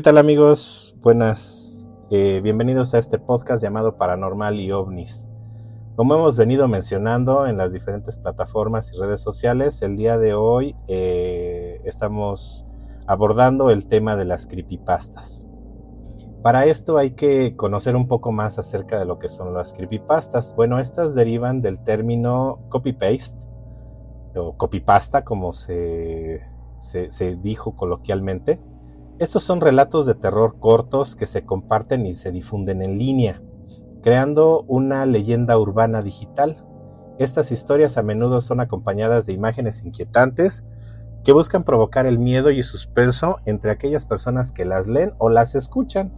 ¿Qué tal amigos? Buenas. Eh, bienvenidos a este podcast llamado Paranormal y OVNIS. Como hemos venido mencionando en las diferentes plataformas y redes sociales, el día de hoy eh, estamos abordando el tema de las creepypastas. Para esto hay que conocer un poco más acerca de lo que son las creepypastas. Bueno, estas derivan del término copy-paste o copypasta, como se, se dijo coloquialmente. Estos son relatos de terror cortos que se comparten y se difunden en línea, creando una leyenda urbana digital. Estas historias a menudo son acompañadas de imágenes inquietantes que buscan provocar el miedo y suspenso entre aquellas personas que las leen o las escuchan.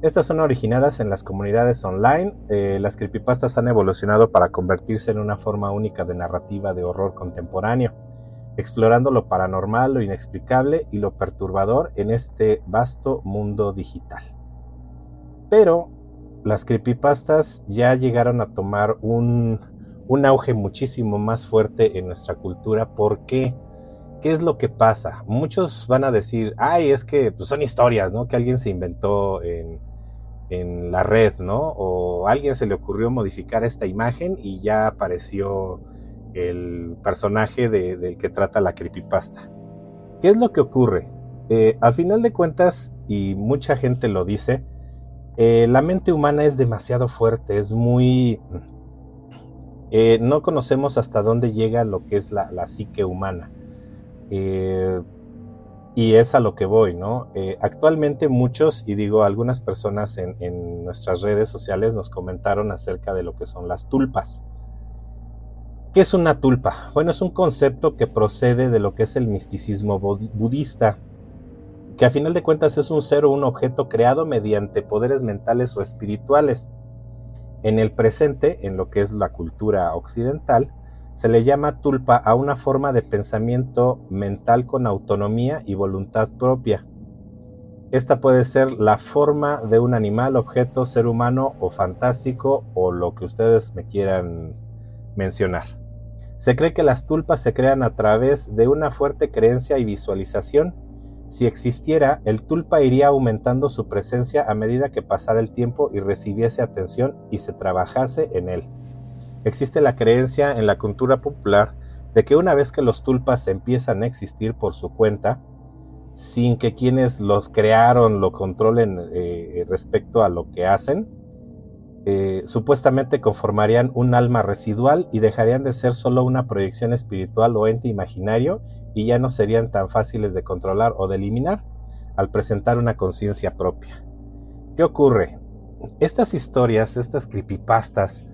Estas son originadas en las comunidades online. Eh, las creepypastas han evolucionado para convertirse en una forma única de narrativa de horror contemporáneo, explorando lo paranormal, lo inexplicable y lo perturbador en este vasto mundo digital. Pero las creepypastas ya llegaron a tomar un, un auge muchísimo más fuerte en nuestra cultura. ¿Por qué? ¿Qué es lo que pasa? Muchos van a decir, ay, es que pues, son historias, ¿no? Que alguien se inventó en, en la red, ¿no? O alguien se le ocurrió modificar esta imagen y ya apareció el personaje del que trata la creepypasta. ¿Qué es lo que ocurre? Eh, al final de cuentas, y mucha gente lo dice, eh, la mente humana es demasiado fuerte, es muy... Eh, no conocemos hasta dónde llega lo que es la, psique humana. Y es a lo que voy, ¿no? Actualmente muchos, y digo algunas personas en, en, nuestras redes sociales nos comentaron acerca de lo que son las tulpas. ¿Qué es una tulpa? Bueno, es un concepto que procede de lo que es el misticismo budista, que a final de cuentas es un ser o un objeto creado mediante poderes mentales o espirituales. En el presente, en lo que es la cultura occidental, se le llama tulpa a una forma de pensamiento mental con autonomía y voluntad propia. Esta puede ser la forma de un animal, objeto, ser humano o fantástico o lo que ustedes me quieran mencionar. Se cree que las tulpas se crean a través de una fuerte creencia y visualización. Si existiera, el tulpa iría aumentando su presencia a medida que pasara el tiempo y recibiese atención y se trabajase en él. Existe la creencia en la cultura popular de que una vez que los tulpas empiezan a existir por su cuenta, sin que quienes los crearon lo controlen eh, respecto a lo que hacen, eh, supuestamente conformarían un alma residual y dejarían de ser solo una proyección espiritual o ente imaginario y ya no serían tan fáciles de controlar o de eliminar al presentar una conciencia propia. ¿Qué ocurre? Estas historias, estas creepypastas,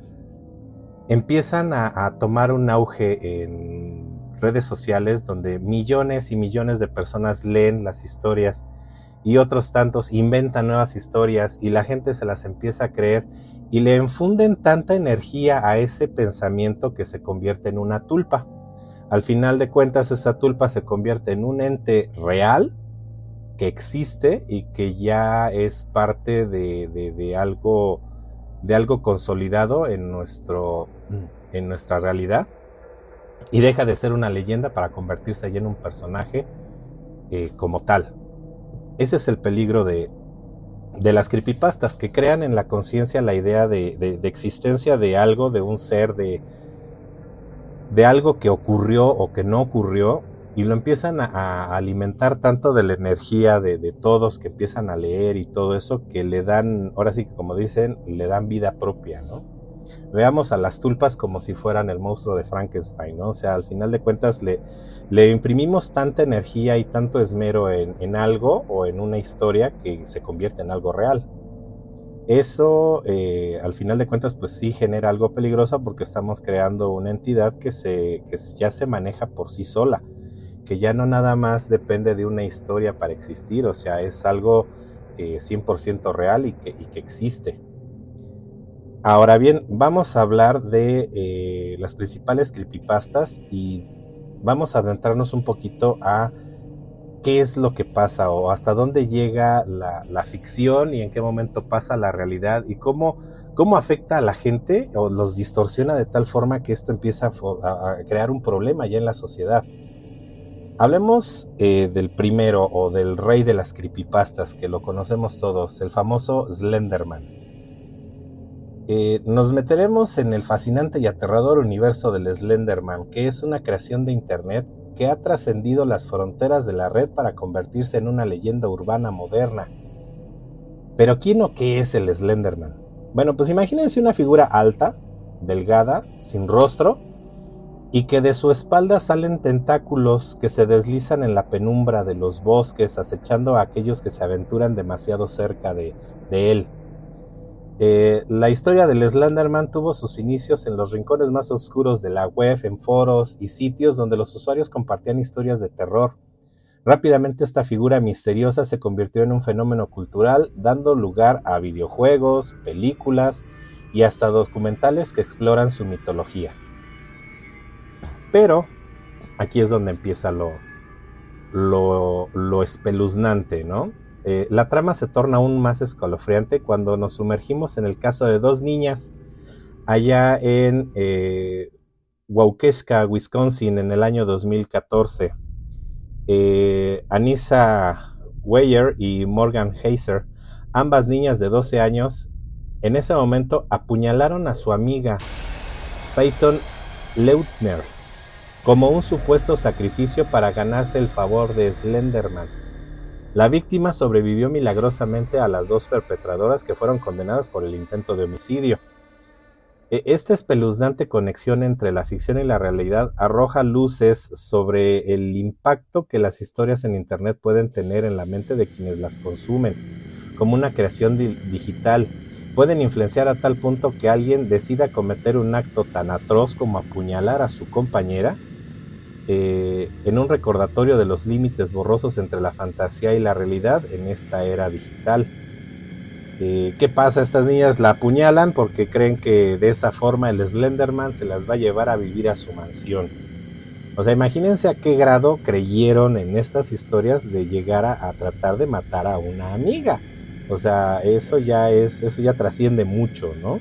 empiezan a, tomar un auge en redes sociales donde millones y millones de personas leen las historias y otros tantos inventan nuevas historias y la gente se las empieza a creer y le infunden tanta energía a ese pensamiento que se convierte en una tulpa. Al final de cuentas esa tulpa se convierte en un ente real que existe y que ya es parte de, algo consolidado en, nuestro, en nuestra realidad y deja de ser una leyenda para convertirse ya en un personaje eh, como tal. Ese es el peligro de, de las creepypastas, que crean en la conciencia la idea de, de, de, existencia de algo, de un ser, de, de algo que ocurrió o que no ocurrió, y lo empiezan a, alimentar tanto de la energía de, todos que empiezan a leer y todo eso que le dan, ahora sí que como dicen, le dan vida propia, ¿no? Veamos a las tulpas como si fueran el monstruo de Frankenstein, ¿no? O sea, al final de cuentas le, imprimimos tanta energía y tanto esmero en, en algo o en una historia que se convierte en algo real. Eso, eh, al final de cuentas, pues sí genera algo peligroso porque estamos creando una entidad que, se, ya se maneja por sí sola que ya no nada más depende de una historia para existir, o sea, es algo eh, 100% real y que, existe. Ahora bien, vamos a hablar de eh, las principales creepypastas y vamos a adentrarnos un poquito a qué es lo que pasa o hasta dónde llega la, ficción y en qué momento pasa la realidad y cómo, cómo afecta a la gente o los distorsiona de tal forma que esto empieza a, crear un problema ya en la sociedad. Hablemos eh, del primero o del rey de las creepypastas, que lo conocemos todos, el famoso Slenderman. Eh, nos meteremos en el fascinante y aterrador universo del Slenderman, que es una creación de Internet que ha trascendido las fronteras de la red para convertirse en una leyenda urbana moderna. Pero ¿quién o qué es el Slenderman? Bueno, pues imagínense una figura alta, delgada, sin rostro, y que de su espalda salen tentáculos que se deslizan en la penumbra de los bosques, acechando a aquellos que se aventuran demasiado cerca de, de él. Eh, la historia del Slenderman tuvo sus inicios en los rincones más oscuros de la web, en foros y sitios donde los usuarios compartían historias de terror. Rápidamente esta figura misteriosa se convirtió en un fenómeno cultural, dando lugar a videojuegos, películas y hasta documentales que exploran su mitología. Pero aquí es donde empieza lo, lo, lo espeluznante, ¿no? Eh, la trama se torna aún más escalofriante cuando nos sumergimos en el caso de dos niñas allá en eh, Wisconsin, en el año 2014. Eh, Anissa Weyer y Morgan Heiser, ambas niñas de 12 años, en ese momento apuñalaron a su amiga Peyton Leutner como un supuesto sacrificio para ganarse el favor de Slenderman la víctima sobrevivió milagrosamente a las dos perpetradoras que fueron condenadas por el intento de homicidio. E, esta espeluznante conexión entre la ficción y la realidad arroja luces sobre el impacto que las historias en Internet pueden tener en la mente de quienes las consumen, como una creación digital. Pueden influenciar a tal punto que alguien decida cometer un acto tan atroz como apuñalar a su compañera eh, en un recordatorio de los límites borrosos entre la fantasía y la realidad en esta era digital. Eh, ¿Qué pasa? Estas niñas la apuñalan porque creen que de esa forma el Slenderman se las va a llevar a vivir a su mansión. O sea, imagínense a qué grado creyeron en estas historias de llegar a, a tratar de matar a una amiga. O sea, eso ya es, eso ya trasciende mucho, ¿no?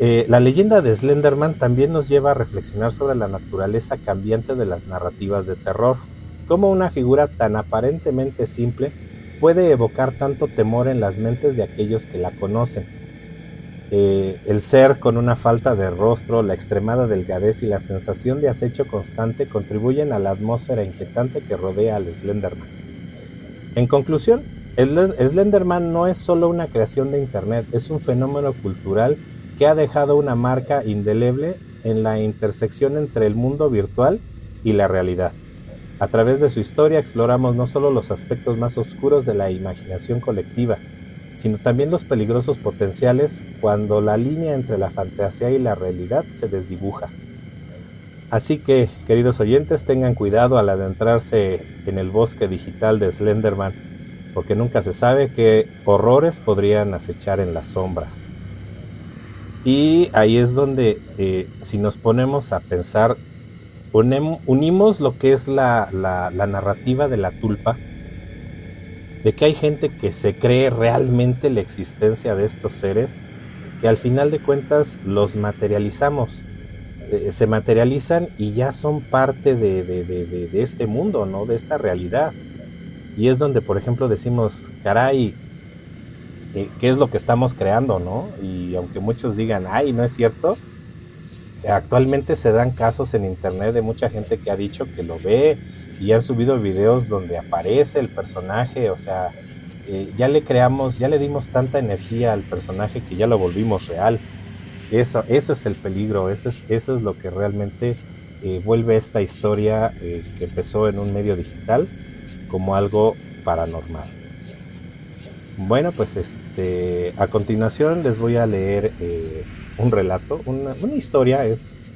Eh, la leyenda de Slenderman también nos lleva a reflexionar sobre la naturaleza cambiante de las narrativas de terror, cómo una figura tan aparentemente simple puede evocar tanto temor en las mentes de aquellos que la conocen. Eh, el ser con una falta de rostro, la extremada delgadez y la sensación de acecho constante contribuyen a la atmósfera inquietante que rodea al Slenderman. En conclusión, Slenderman no es solo una creación de Internet, es un fenómeno cultural que ha dejado una marca indeleble en la intersección entre el mundo virtual y la realidad. A través de su historia exploramos no solo los aspectos más oscuros de la imaginación colectiva, sino también los peligrosos potenciales cuando la línea entre la fantasía y la realidad se desdibuja. Así que, queridos oyentes, tengan cuidado al adentrarse en el bosque digital de Slenderman, porque nunca se sabe qué horrores podrían acechar en las sombras. Y ahí es donde, eh, si nos ponemos a pensar, unimos lo que es la, narrativa de la tulpa, de que hay gente que se cree realmente la existencia de estos seres, que al final de cuentas los materializamos, eh, se materializan y ya son parte de, de, este mundo, ¿no? De esta realidad. Y es donde, por ejemplo, decimos, caray, eh, qué es lo que estamos creando, ¿no? Y aunque muchos digan, ay, no es cierto, actualmente se dan casos en internet de mucha gente que ha dicho que lo ve y han subido videos donde aparece el personaje, o sea, eh, ya le creamos, ya le dimos tanta energía al personaje que ya lo volvimos real. Eso, eso es el peligro, eso es, eso es lo que realmente eh, vuelve esta historia que empezó en un medio digital como algo paranormal. Bueno, pues este, a continuación les voy a leer eh, un relato, una, historia, es,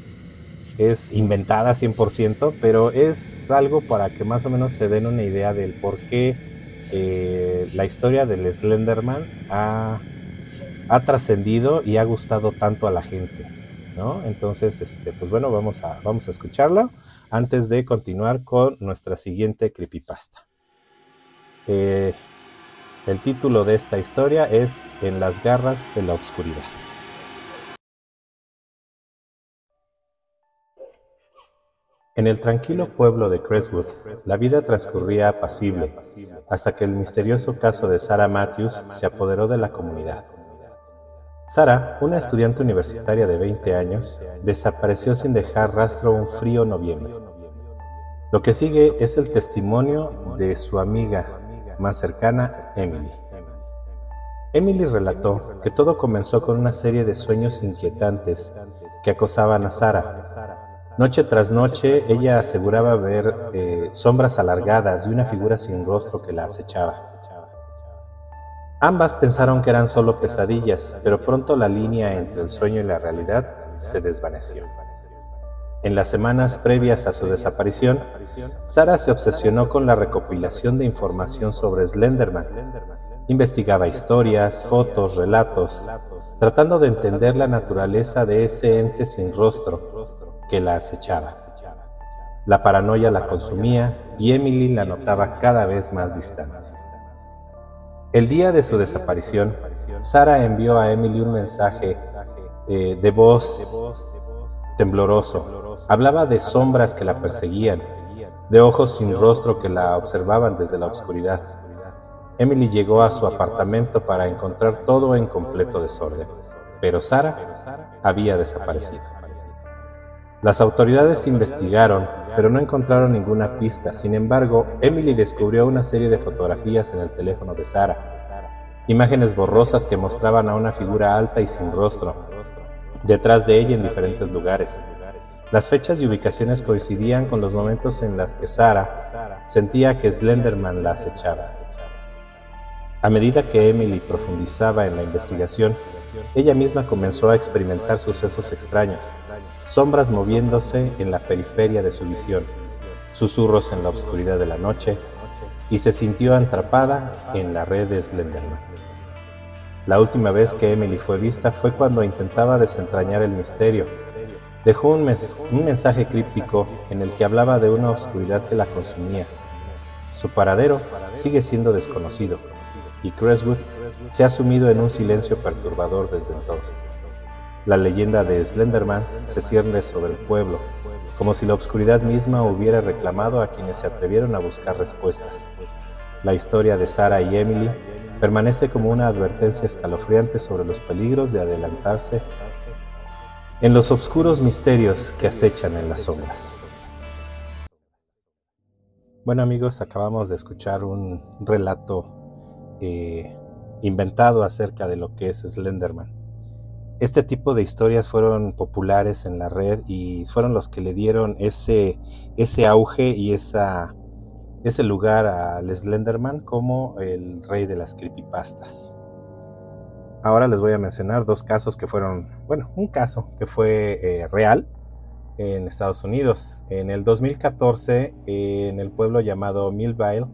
es inventada 100%, pero es algo para que más o menos se den una idea del por qué eh, la historia del Slenderman ha, ha trascendido y ha gustado tanto a la gente. ¿no? Entonces, este, pues bueno, vamos a, vamos a escucharlo antes de continuar con nuestra siguiente creepypasta. Eh, el título de esta historia es En las garras de la oscuridad. En el tranquilo pueblo de Crestwood, la vida transcurría apacible hasta que el misterioso caso de Sarah Matthews se apoderó de la comunidad. Sarah, una estudiante universitaria de 20 años, desapareció sin dejar rastro un frío noviembre. Lo que sigue es el testimonio de su amiga más cercana, Emily. Emily relató que todo comenzó con una serie de sueños inquietantes que acosaban a Sarah Noche tras noche ella aseguraba ver eh, sombras alargadas y una figura sin rostro que la acechaba. Ambas pensaron que eran solo pesadillas, pero pronto la línea entre el sueño y la realidad se desvaneció. En las semanas previas a su desaparición, Sara se obsesionó con la recopilación de información sobre Slenderman. Investigaba historias, fotos, relatos, tratando de entender la naturaleza de ese ente sin rostro que la acechaba. La paranoia la consumía y Emily la notaba cada vez más distante. El día de su desaparición, Sara envió a Emily un mensaje eh, de voz tembloroso. Hablaba de sombras que la perseguían, de ojos sin rostro que la observaban desde la oscuridad. Emily llegó a su apartamento para encontrar todo en completo desorden, pero Sara había desaparecido. Las autoridades investigaron, pero no encontraron ninguna pista. Sin embargo, Emily descubrió una serie de fotografías en el teléfono de Sara. Imágenes borrosas que mostraban a una figura alta y sin rostro, detrás de ella en diferentes lugares. Las fechas y ubicaciones coincidían con los momentos en los que Sara sentía que Slenderman la acechaba. A medida que Emily profundizaba en la investigación, ella misma comenzó a experimentar sucesos extraños sombras moviéndose en la periferia de su visión, susurros en la oscuridad de la noche, y se sintió atrapada en la red de Slenderman. La última vez que Emily fue vista fue cuando intentaba desentrañar el misterio. Dejó un, un mensaje críptico en el que hablaba de una oscuridad que la consumía. Su paradero sigue siendo desconocido, y Crestwood se ha sumido en un silencio perturbador desde entonces. La leyenda de Slenderman se cierne sobre el pueblo, como si la oscuridad misma hubiera reclamado a quienes se atrevieron a buscar respuestas. La historia de Sarah y Emily permanece como una advertencia escalofriante sobre los peligros de adelantarse en los oscuros misterios que acechan en las sombras. Bueno amigos, acabamos de escuchar un relato eh, inventado acerca de lo que es Slenderman. Este tipo de historias fueron populares en la red y fueron los que le dieron ese, ese auge y ese lugar al Slenderman como el rey de las creepypastas. Ahora les voy a mencionar dos casos que fueron, bueno, un caso que fue eh, real en Estados Unidos. En el 2014, en el pueblo llamado Millville,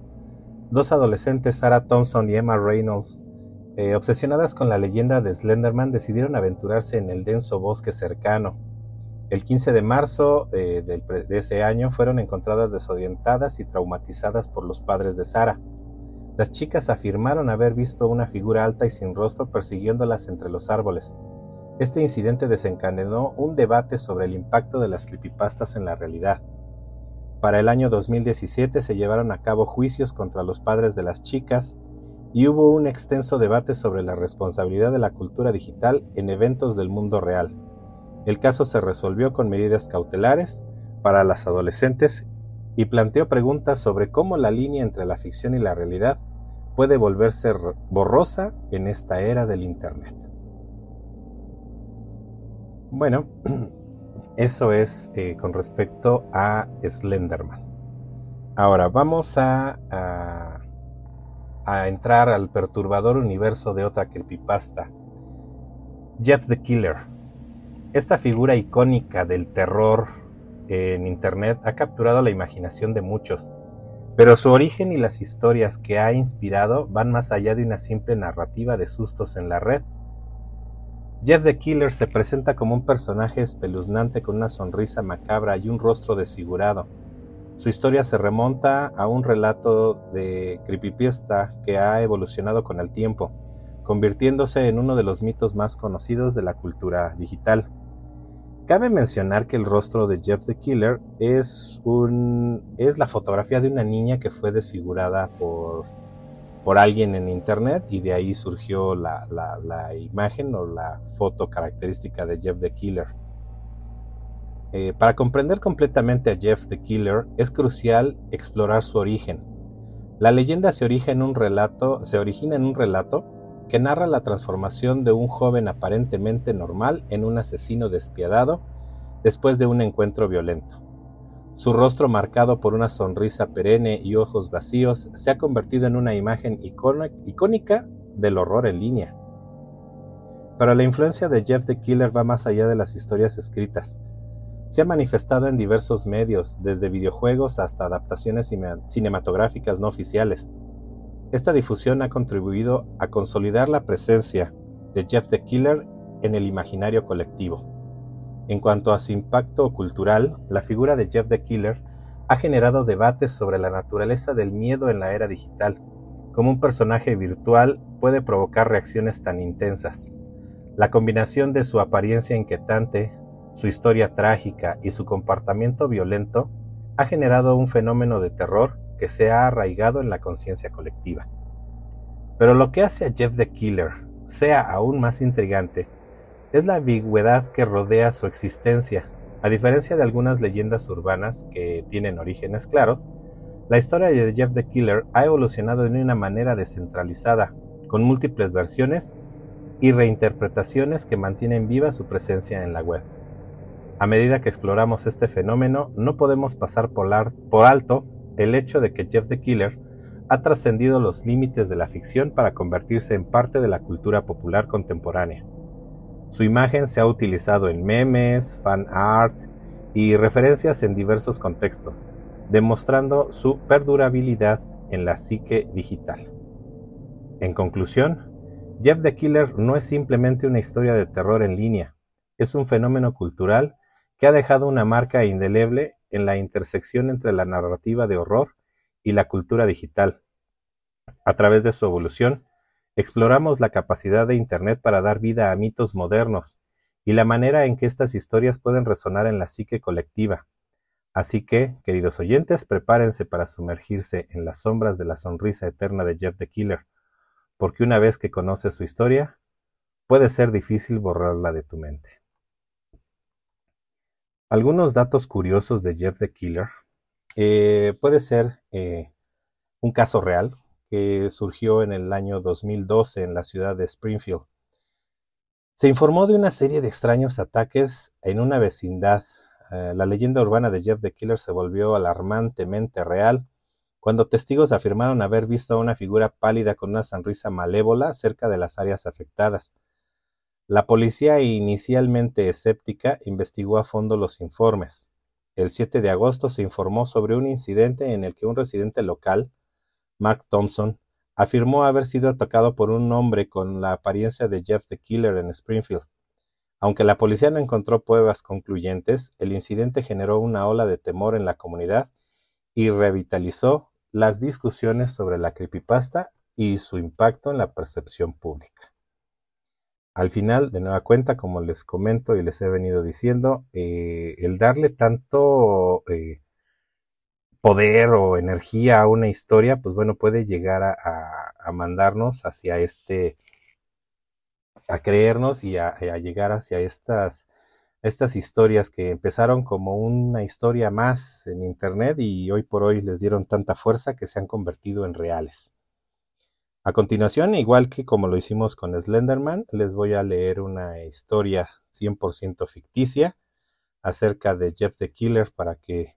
dos adolescentes, Sarah Thompson y Emma Reynolds, eh, obsesionadas con la leyenda de Slenderman, decidieron aventurarse en el denso bosque cercano. El 15 de marzo eh, de, ese año fueron encontradas desorientadas y traumatizadas por los padres de Sara. Las chicas afirmaron haber visto una figura alta y sin rostro persiguiéndolas entre los árboles. Este incidente desencadenó un debate sobre el impacto de las creepypastas en la realidad. Para el año 2017 se llevaron a cabo juicios contra los padres de las chicas, y hubo un extenso debate sobre la responsabilidad de la cultura digital en eventos del mundo real. El caso se resolvió con medidas cautelares para las adolescentes y planteó preguntas sobre cómo la línea entre la ficción y la realidad puede volverse borrosa en esta era del Internet. Bueno, eso es eh, con respecto a Slenderman. Ahora vamos a a entrar al perturbador universo de otra creepypasta. Jeff the Killer. Esta figura icónica del terror en Internet ha capturado la imaginación de muchos, pero su origen y las historias que ha inspirado van más allá de una simple narrativa de sustos en la red. Jeff the Killer se presenta como un personaje espeluznante con una sonrisa macabra y un rostro desfigurado. Su historia se remonta a un relato de creepypasta que ha evolucionado con el tiempo, convirtiéndose en uno de los mitos más conocidos de la cultura digital. Cabe mencionar que el rostro de Jeff the Killer es, un, es la fotografía de una niña que fue desfigurada por por alguien en internet y de ahí surgió la, imagen o la foto característica de Jeff the Killer. Eh, para comprender completamente a Jeff the Killer es crucial explorar su origen. La leyenda se, un relato, se origina en un relato que narra la transformación de un joven aparentemente normal en un asesino despiadado después de un encuentro violento. Su rostro marcado por una sonrisa perenne y ojos vacíos se ha convertido en una imagen icónica del horror en línea. Pero la influencia de Jeff the Killer va más allá de las historias escritas. Se ha manifestado en diversos medios, desde videojuegos hasta adaptaciones cinematográficas no oficiales. Esta difusión ha contribuido a consolidar la presencia de Jeff the Killer en el imaginario colectivo. En cuanto a su impacto cultural, la figura de Jeff the Killer ha generado debates sobre la naturaleza del miedo en la era digital, cómo un personaje virtual puede provocar reacciones tan intensas. La combinación de su apariencia inquietante, su historia trágica y su comportamiento violento ha generado un fenómeno de terror que se ha arraigado en la conciencia colectiva. Pero lo que hace a Jeff the Killer sea aún más intrigante es la ambigüedad que rodea su existencia. A diferencia de algunas leyendas urbanas que tienen orígenes claros, la historia de Jeff the Killer ha evolucionado de una manera descentralizada, con múltiples versiones y reinterpretaciones que mantienen viva su presencia en la web. A medida que exploramos este fenómeno, no podemos pasar por, por alto el hecho de que Jeff the Killer ha trascendido los límites de la ficción para convertirse en parte de la cultura popular contemporánea. Su imagen se ha utilizado en memes, fan art y referencias en diversos contextos, demostrando su perdurabilidad en la psique digital. En conclusión, Jeff the Killer no es simplemente una historia de terror en línea, es un fenómeno cultural que ha dejado una marca indeleble en la intersección entre la narrativa de horror y la cultura digital. A través de su evolución, Exploramos la capacidad de Internet para dar vida a mitos modernos y la manera en que estas historias pueden resonar en la psique colectiva. Así que, queridos oyentes, prepárense para sumergirse en las sombras de la sonrisa eterna de Jeff the Killer, porque una vez que conoces su historia, puede ser difícil borrarla de tu mente. Algunos datos curiosos de Jeff the Killer. Eh, puede ser eh, un caso real, que surgió en el año 2012 en la ciudad de Springfield. Se informó de una serie de extraños ataques en una vecindad. Eh, la leyenda urbana de Jeff the Killer se volvió alarmantemente real cuando testigos afirmaron haber visto a una figura pálida con una sonrisa malévola cerca de las áreas afectadas. La policía, inicialmente escéptica, investigó a fondo los informes. El 7 de agosto se informó sobre un incidente en el que un residente local Mark Thompson, afirmó haber sido atacado por un hombre con la apariencia de Jeff the Killer en Springfield. Aunque la policía no encontró pruebas concluyentes, el incidente generó una ola de temor en la comunidad y revitalizó las discusiones sobre la creepypasta y su impacto en la percepción pública. Al final, de nueva cuenta, como les comento y les he venido diciendo, eh, el darle tanto eh, poder o energía a una historia, pues bueno, puede llegar a, mandarnos hacia este, a creernos y a, llegar hacia estas, estas historias que empezaron como una historia más en Internet y hoy por hoy les dieron tanta fuerza que se han convertido en reales. A continuación, igual que como lo hicimos con Slenderman, les voy a leer una historia 100% ficticia acerca de Jeff the Killer para que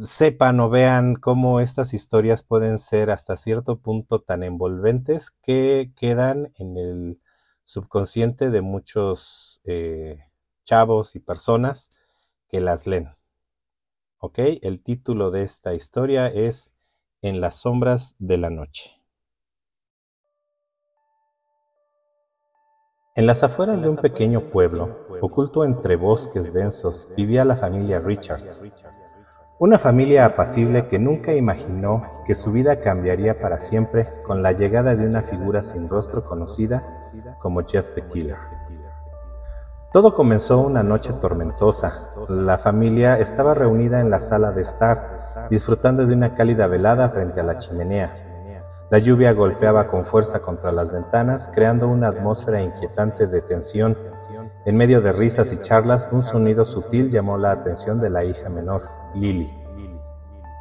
sepan o vean cómo estas historias pueden ser hasta cierto punto tan envolventes que quedan en el subconsciente de muchos eh, chavos y personas que las leen. ¿Ok? El título de esta historia es En las sombras de la noche. En las afueras de un pequeño pueblo, oculto entre bosques densos, vivía la familia Richards. Una familia apacible que nunca imaginó que su vida cambiaría para siempre con la llegada de una figura sin rostro conocida como Jeff the Killer. Todo comenzó una noche tormentosa. La familia estaba reunida en la sala de estar, disfrutando de una cálida velada frente a la chimenea. La lluvia golpeaba con fuerza contra las ventanas, creando una atmósfera inquietante de tensión. En medio de risas y charlas, un sonido sutil llamó la atención de la hija menor. Lily.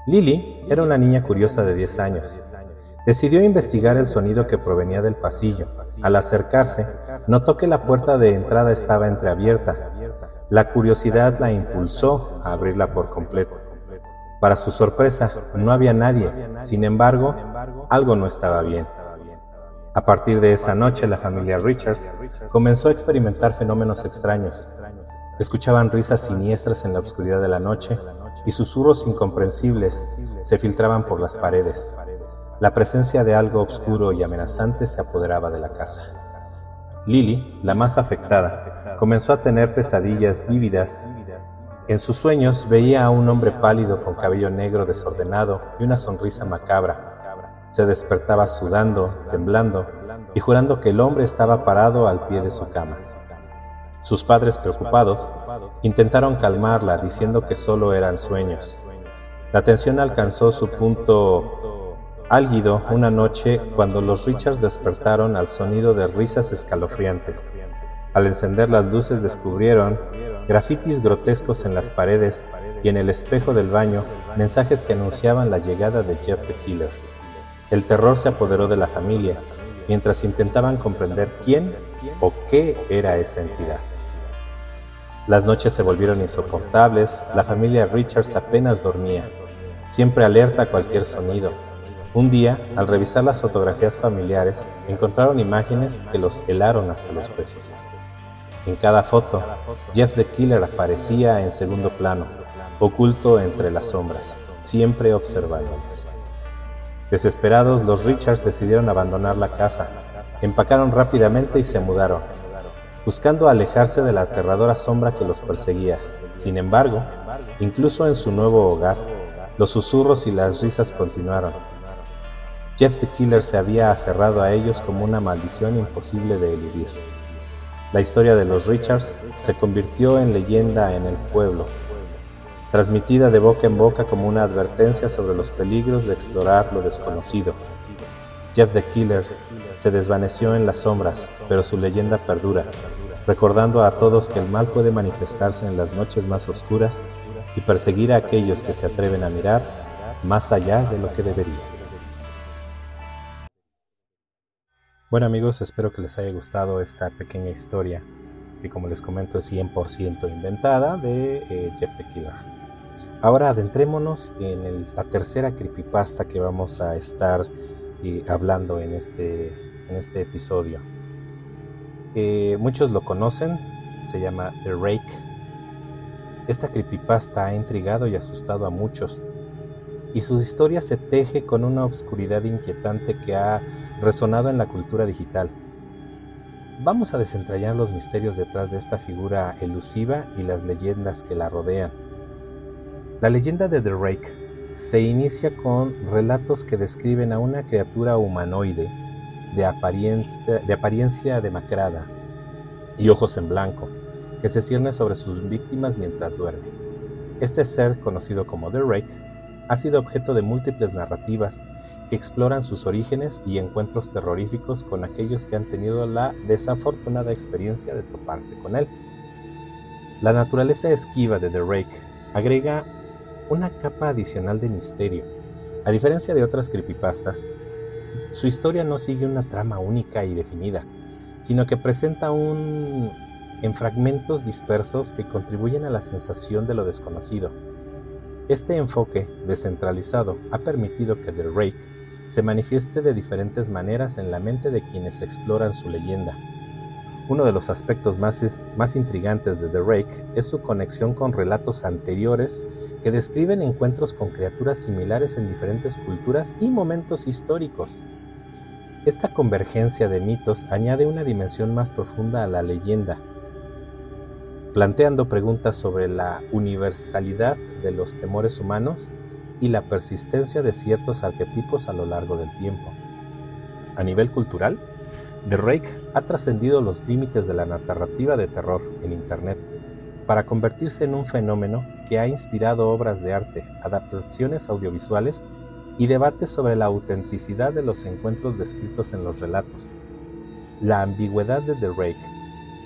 Lily era una niña curiosa de 10 años. Decidió investigar el sonido que provenía del pasillo. Al acercarse, notó que la puerta de entrada estaba entreabierta. La curiosidad la impulsó a abrirla por completo. Para su sorpresa, no había nadie. Sin embargo, algo no estaba bien. A partir de esa noche, la familia Richards comenzó a experimentar fenómenos extraños. Escuchaban risas siniestras en la oscuridad de la noche y susurros incomprensibles se filtraban por las paredes. La presencia de algo oscuro y amenazante se apoderaba de la casa. Lily, la más afectada, comenzó a tener pesadillas vívidas. En sus sueños veía a un hombre pálido con cabello negro desordenado y una sonrisa macabra. Se despertaba sudando, temblando y jurando que el hombre estaba parado al pie de su cama. Sus padres, preocupados, intentaron calmarla diciendo que solo eran sueños. La tensión alcanzó su punto álgido una noche cuando los Richards despertaron al sonido de risas escalofriantes. Al encender las luces descubrieron grafitis grotescos en las paredes y en el espejo del baño mensajes que anunciaban la llegada de Jeff the Killer. El terror se apoderó de la familia mientras intentaban comprender quién o qué era esa entidad. Las noches se volvieron insoportables, la familia Richards apenas dormía, siempre alerta a cualquier sonido. Un día, al revisar las fotografías familiares, encontraron imágenes que los helaron hasta los huesos. En cada foto, Jeff the Killer aparecía en segundo plano, oculto entre las sombras, siempre observándolos. Desesperados, los Richards decidieron abandonar la casa, empacaron rápidamente y se mudaron, buscando alejarse de la aterradora sombra que los perseguía. Sin embargo, incluso en su nuevo hogar, los susurros y las risas continuaron. Jeff the Killer se había aferrado a ellos como una maldición imposible de eludir. La historia de los Richards se convirtió en leyenda en el pueblo, transmitida de boca en boca como una advertencia sobre los peligros de explorar lo desconocido. Jeff the Killer se desvaneció en las sombras, pero su leyenda perdura, recordando a todos que el mal puede manifestarse en las noches más oscuras y perseguir a aquellos que se atreven a mirar más allá de lo que debería. Bueno amigos, espero que les haya gustado esta pequeña historia que como les comento es 100% inventada de eh, Jeff the Killer. Ahora adentrémonos en la tercera creepypasta que vamos a estar eh, hablando en este, en este episodio. Eh, muchos lo conocen, se llama The Rake. Esta creepypasta ha intrigado y asustado a muchos, y su historia se teje con una obscuridad inquietante que ha resonado en la cultura digital. Vamos a desentrañar los misterios detrás de esta figura elusiva y las leyendas que la rodean. La leyenda de The Rake se inicia con relatos que describen a una criatura humanoide de, apariencia demacrada y ojos en blanco, que se cierne sobre sus víctimas mientras duerme. Este ser, conocido como The Rake, ha sido objeto de múltiples narrativas que exploran sus orígenes y encuentros terroríficos con aquellos que han tenido la desafortunada experiencia de toparse con él. La naturaleza esquiva de The Rake agrega una capa adicional de misterio. A diferencia de otras creepypastas, su historia no sigue una trama única y definida, sino que presenta un en fragmentos dispersos que contribuyen a la sensación de lo desconocido. Este enfoque descentralizado ha permitido que The Rake se manifieste de diferentes maneras en la mente de quienes exploran su leyenda. Uno de los aspectos más, más intrigantes de The Rake es su conexión con relatos anteriores que describen encuentros con criaturas similares en diferentes culturas y momentos históricos. Esta convergencia de mitos añade una dimensión más profunda a la leyenda, planteando preguntas sobre la universalidad de los temores humanos y la persistencia de ciertos arquetipos a lo largo del tiempo. A nivel cultural, The Rake ha trascendido los límites de la narrativa de terror en Internet para convertirse en un fenómeno que ha inspirado obras de arte, adaptaciones audiovisuales y debates sobre la autenticidad de los encuentros descritos en los relatos. La ambigüedad de The Rake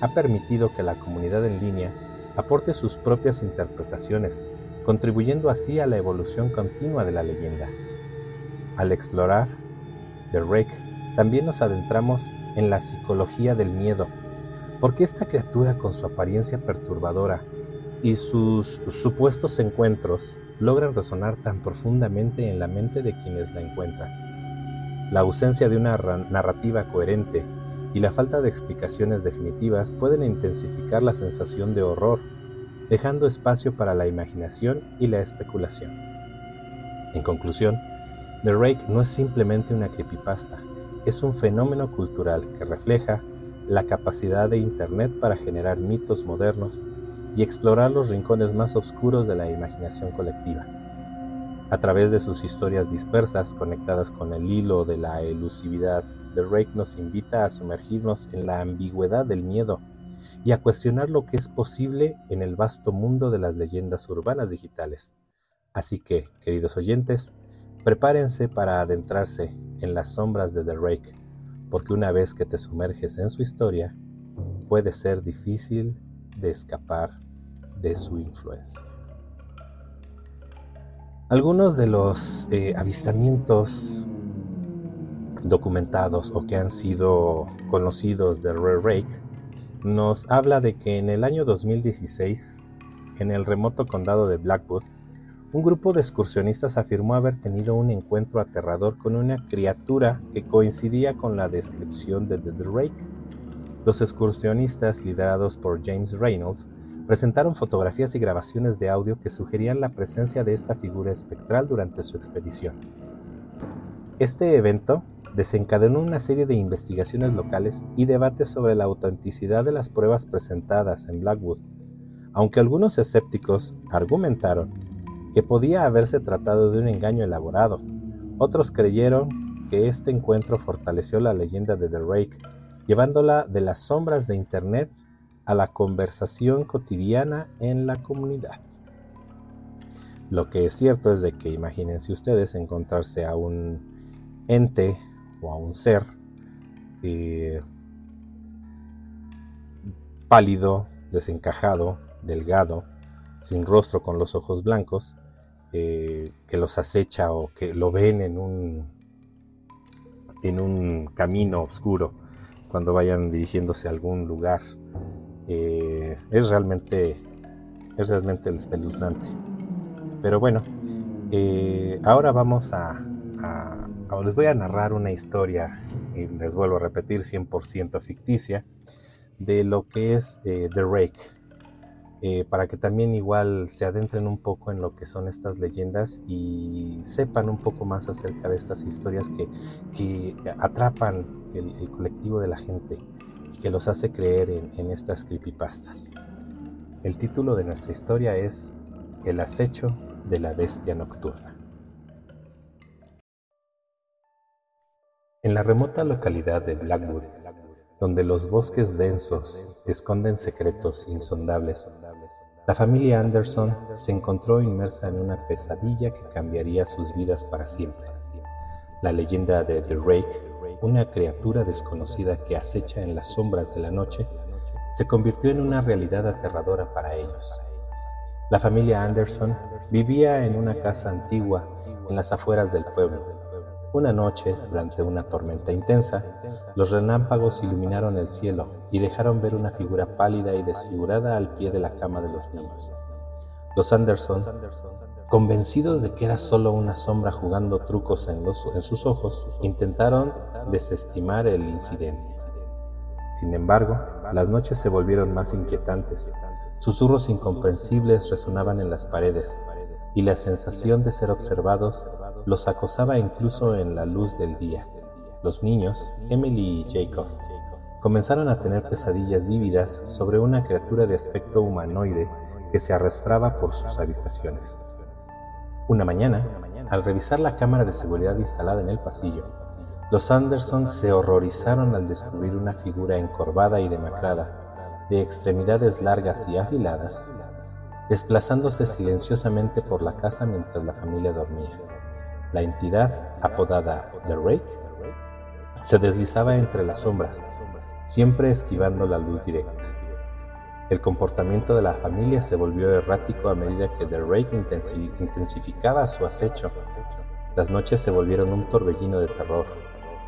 ha permitido que la comunidad en línea aporte sus propias interpretaciones, contribuyendo así a la evolución continua de la leyenda. Al explorar The Rake, también nos adentramos en la psicología del miedo, porque esta criatura con su apariencia perturbadora y sus supuestos encuentros logran resonar tan profundamente en la mente de quienes la encuentran. La ausencia de una narrativa coherente y la falta de explicaciones definitivas pueden intensificar la sensación de horror, dejando espacio para la imaginación y la especulación. En conclusión, The Rake no es simplemente una creepypasta, es un fenómeno cultural que refleja la capacidad de Internet para generar mitos modernos y explorar los rincones más oscuros de la imaginación colectiva. A través de sus historias dispersas conectadas con el hilo de la elusividad, The Rake nos invita a sumergirnos en la ambigüedad del miedo y a cuestionar lo que es posible en el vasto mundo de las leyendas urbanas digitales. Así que, queridos oyentes, prepárense para adentrarse en las sombras de The Rake, porque una vez que te sumerges en su historia, puede ser difícil de escapar de su influencia. Algunos de los eh, avistamientos documentados o que han sido conocidos de Red Rake nos habla de que en el año 2016, en el remoto condado de Blackwood, un grupo de excursionistas afirmó haber tenido un encuentro aterrador con una criatura que coincidía con la descripción de The Rake. Los excursionistas, liderados por James Reynolds, presentaron fotografías y grabaciones de audio que sugerían la presencia de esta figura espectral durante su expedición. Este evento desencadenó una serie de investigaciones locales y debates sobre la autenticidad de las pruebas presentadas en Blackwood, aunque algunos escépticos argumentaron que podía haberse tratado de un engaño elaborado. Otros creyeron que este encuentro fortaleció la leyenda de The Rake, llevándola de las sombras de Internet a la conversación cotidiana en la comunidad. Lo que es cierto es de que imagínense ustedes encontrarse a un ente o a un ser eh, pálido, desencajado, delgado, sin rostro con los ojos blancos, eh, que los acecha o que lo ven en un, en un camino oscuro cuando vayan dirigiéndose a algún lugar eh, es realmente es realmente espeluznante. Pero bueno, eh, ahora vamos a, les voy a narrar una historia y les vuelvo a repetir 100% ficticia de lo que es The Rake. Para que también igual se adentren un poco en lo que son estas leyendas y sepan un poco más acerca de estas historias que, atrapan el colectivo de la gente que los hace creer en, estas creepypastas. El título de nuestra historia es El acecho de la bestia nocturna. En la remota localidad de Blackwood, donde los bosques densos esconden secretos insondables, la familia Anderson se encontró inmersa en una pesadilla que cambiaría sus vidas para siempre. La leyenda de The Rake una criatura desconocida que acecha en las sombras de la noche, se convirtió en una realidad aterradora para ellos. La familia Anderson vivía en una casa antigua en las afueras del pueblo. Una noche, durante una tormenta intensa, los relámpagos iluminaron el cielo y dejaron ver una figura pálida y desfigurada al pie de la cama de los niños. Los Anderson Convencidos de que era solo una sombra jugando trucos en, sus ojos, intentaron desestimar el incidente. Sin embargo, las noches se volvieron más inquietantes. Susurros incomprensibles resonaban en las paredes y la sensación de ser observados los acosaba incluso en la luz del día. los niños, Emily y Jacob, comenzaron a tener pesadillas vívidas sobre una criatura de aspecto humanoide que se arrastraba por sus habitaciones. Una mañana, al revisar la cámara de seguridad instalada en el pasillo, los Anderson se horrorizaron al descubrir una figura encorvada y demacrada, de extremidades largas y afiladas, desplazándose silenciosamente por la casa mientras la familia dormía. La entidad, apodada The Rake, se deslizaba entre las sombras, siempre esquivando la luz directa. El comportamiento de la familia se volvió errático a medida que The Rake intensificaba su acecho. Las noches se volvieron un torbellino de terror,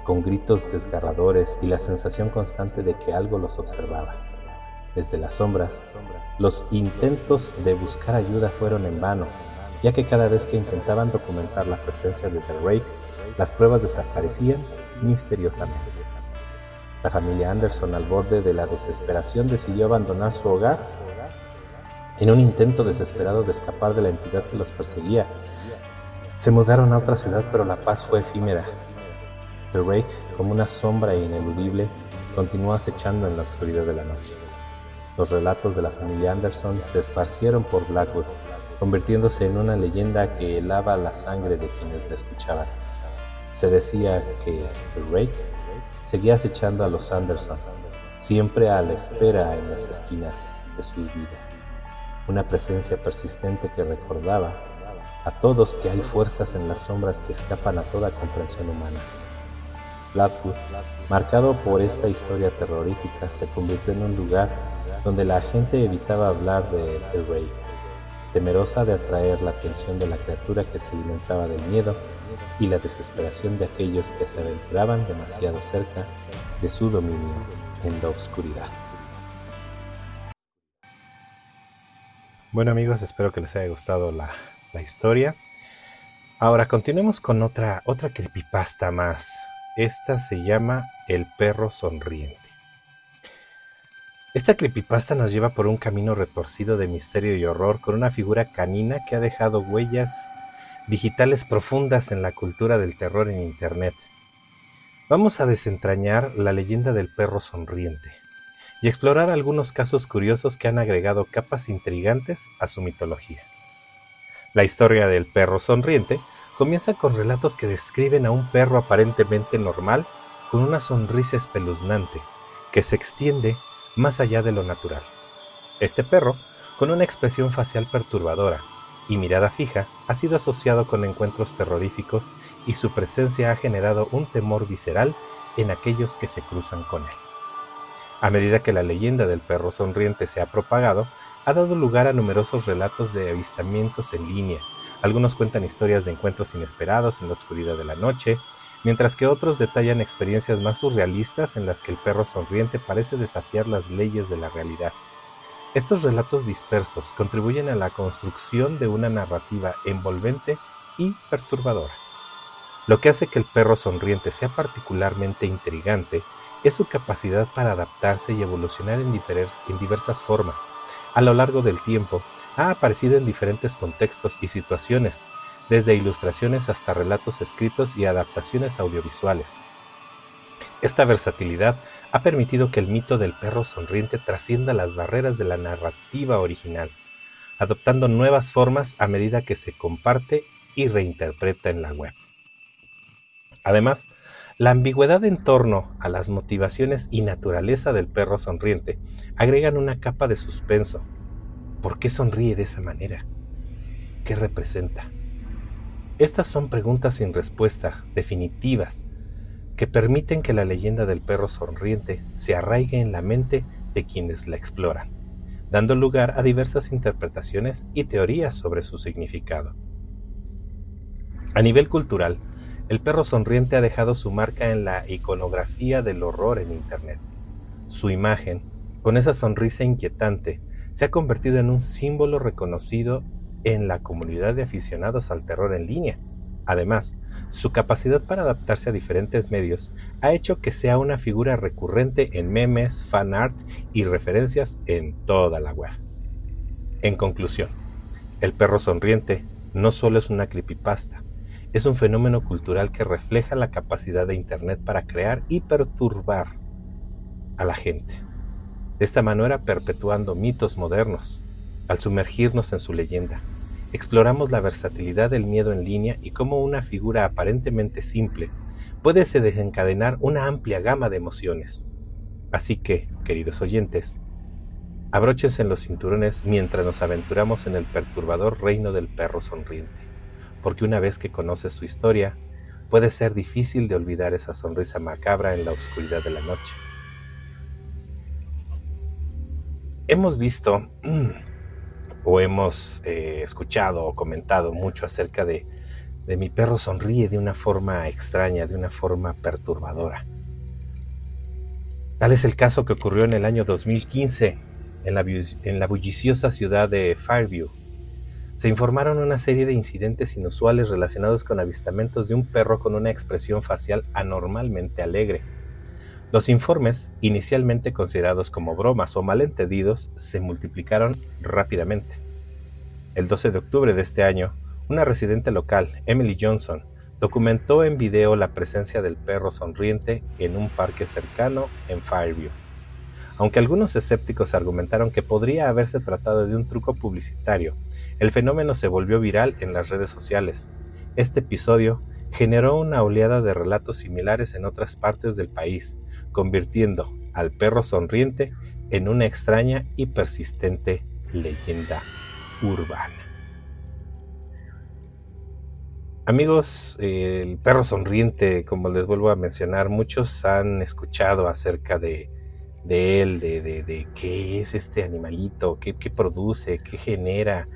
con gritos desgarradores y la sensación constante de que algo los observaba. Desde las sombras, los intentos de buscar ayuda fueron en vano, ya que cada vez que intentaban documentar la presencia de The Rake, las pruebas desaparecían misteriosamente. La familia Anderson, al borde de la desesperación, decidió abandonar su hogar en un intento desesperado de escapar de la entidad que los perseguía. Se mudaron a otra ciudad, pero la paz fue efímera. El Rake, como una sombra ineludible, continuó acechando en la oscuridad de la noche. Los relatos de la familia Anderson se esparcieron por Blackwood, convirtiéndose en una leyenda que helaba la sangre de quienes la escuchaban. Se decía que el Rake seguía acechando a los Anderson, siempre a la espera en las esquinas de sus vidas. Una presencia persistente que recordaba a todos que hay fuerzas en las sombras que escapan a toda comprensión humana. Blackwood, marcado por esta historia terrorífica, se convirtió en un lugar donde la gente evitaba hablar de El Rey, temerosa de atraer la atención de la criatura que se alimentaba del miedo y la desesperación de aquellos que se aventuraban demasiado cerca de su dominio en la oscuridad. Bueno amigos, espero que les haya gustado la, la historia. Ahora continuemos con otra, otra creepypasta más. Esta se llama El perro sonriente. Esta creepypasta nos lleva por un camino retorcido de misterio y horror con una figura canina que ha dejado huellas digitales profundas en la cultura del terror en Internet. Vamos a desentrañar la leyenda del perro sonriente y explorar algunos casos curiosos que han agregado capas intrigantes a su mitología. La historia del perro sonriente comienza con relatos que describen a un perro aparentemente normal con una sonrisa espeluznante que se extiende más allá de lo natural. Este perro, con una expresión facial perturbadora, y mirada fija ha sido asociado con encuentros terroríficos y su presencia ha generado un temor visceral en aquellos que se cruzan con él. A medida que la leyenda del perro sonriente se ha propagado, ha dado lugar a numerosos relatos de avistamientos en línea. Algunos cuentan historias de encuentros inesperados en la oscuridad de la noche, mientras que otros detallan experiencias más surrealistas en las que el perro sonriente parece desafiar las leyes de la realidad. Estos relatos dispersos contribuyen a la construcción de una narrativa envolvente y perturbadora. Lo que hace que el perro sonriente sea particularmente intrigante es su capacidad para adaptarse y evolucionar en, diversas formas. A lo largo del tiempo, ha aparecido en diferentes contextos y situaciones, desde ilustraciones hasta relatos escritos y adaptaciones audiovisuales. Esta versatilidad ha permitido que el mito del perro sonriente trascienda las barreras de la narrativa original, adoptando nuevas formas a medida que se comparte y reinterpreta en la web. Además, la ambigüedad en torno a las motivaciones y naturaleza del perro sonriente agregan una capa de suspenso. ¿Por qué sonríe de esa manera? ¿Qué representa? Estas son preguntas sin respuesta, definitivas, que permiten que la leyenda del perro sonriente se arraigue en la mente de quienes la exploran, dando lugar a diversas interpretaciones y teorías sobre su significado. A nivel cultural, el perro sonriente ha dejado su marca en la iconografía del horror en Internet. Su imagen, con esa sonrisa inquietante, se ha convertido en un símbolo reconocido en la comunidad de aficionados al terror en línea. Además, su capacidad para adaptarse a diferentes medios ha hecho que sea una figura recurrente en memes, fan art y referencias en toda la web. En conclusión, el perro sonriente no solo es una creepypasta, es un fenómeno cultural que refleja la capacidad de Internet para crear y perturbar a la gente. De esta manera perpetuando mitos modernos, al sumergirnos en su leyenda. Exploramos la versatilidad del miedo en línea y cómo una figura aparentemente simple puede desencadenar una amplia gama de emociones. Así que, queridos oyentes, abróchense en los cinturones mientras nos aventuramos en el perturbador reino del perro sonriente porque una vez que conoces su historia, puede ser difícil de olvidar esa sonrisa macabra en la oscuridad de la noche. Hemos visto o hemos eh, escuchado o comentado mucho acerca de, de mi perro sonríe de una forma extraña, de una forma perturbadora. Tal es el caso que ocurrió en el año 2015 en la, en la bulliciosa ciudad de Fairview, se informaron una serie de incidentes inusuales relacionados con avistamientos de un perro con una expresión facial anormalmente alegre. Los informes, inicialmente considerados como bromas o malentendidos, se multiplicaron rápidamente. El 12 de octubre de este año, una residente local, Emily Johnson, documentó en video la presencia del perro sonriente en un parque cercano en Fireview. Aunque algunos escépticos argumentaron que podría haberse tratado de un truco publicitario el fenómeno se volvió viral en las redes sociales. Este episodio generó una oleada de relatos similares en otras partes del país, convirtiendo al perro sonriente en una extraña y persistente leyenda urbana. Amigos, el perro sonriente, como les vuelvo a mencionar, muchos han escuchado acerca de, él, de, qué es este animalito, qué, qué produce, qué genera,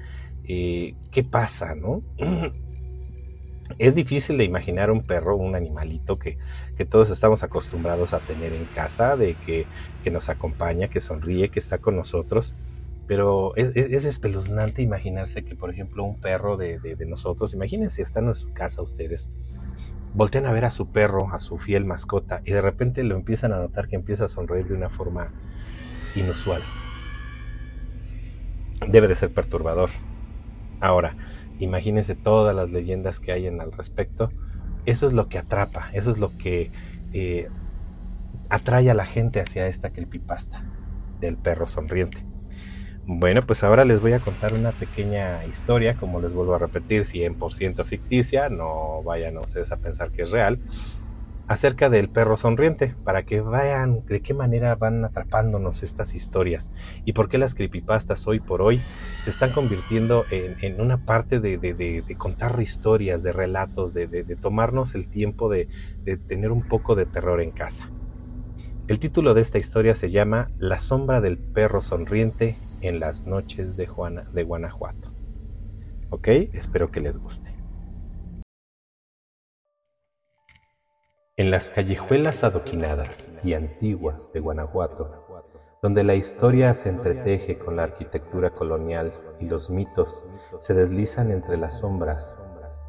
eh, ¿qué pasa, no? es difícil de imaginar un perro, un animalito que, todos estamos acostumbrados a tener en casa, de que, nos acompaña, que sonríe, que está con nosotros. Pero es, espeluznante imaginarse que, por ejemplo, un perro de, de, nosotros, imagínense, están en su casa ustedes, voltean a ver a su perro, a su fiel mascota, y de repente lo empiezan a notar que empieza a sonreír de una forma inusual. Debe de ser perturbador. Ahora, imagínense todas las leyendas que hay en al respecto. Eso es lo que atrapa, eso es lo que eh, atrae a la gente hacia esta creepypasta del perro sonriente. Bueno, pues ahora les voy a contar una pequeña historia, como les vuelvo a repetir, 100% ficticia, no vayan ustedes a pensar que es real, acerca del perro sonriente, para que vean de qué manera van atrapándonos estas historias y por qué las creepypastas hoy por hoy se están convirtiendo en, una parte de, contar historias, de relatos, de, tomarnos el tiempo de, tener un poco de terror en casa. El título de esta historia se llama La sombra del perro sonriente en las noches de, de Guanajuato. ¿Ok? Espero que les guste. En las callejuelas adoquinadas y antiguas de Guanajuato, donde la historia se entreteje con la arquitectura colonial y los mitos se deslizan entre las sombras,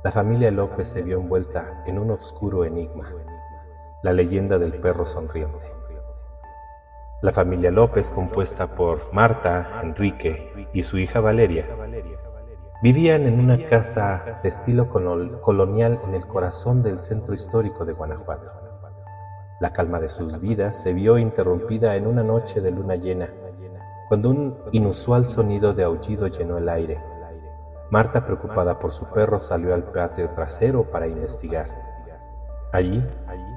la familia López se vio envuelta en un oscuro enigma, la leyenda del perro sonriente. La familia López, compuesta por Marta, Enrique y su hija Valeria, Vivían en una casa de estilo colonial en el corazón del centro histórico de Guanajuato. La calma de sus vidas se vio interrumpida en una noche de luna llena, cuando un inusual sonido de aullido llenó el aire. Marta, preocupada por su perro, salió al patio trasero para investigar. Allí,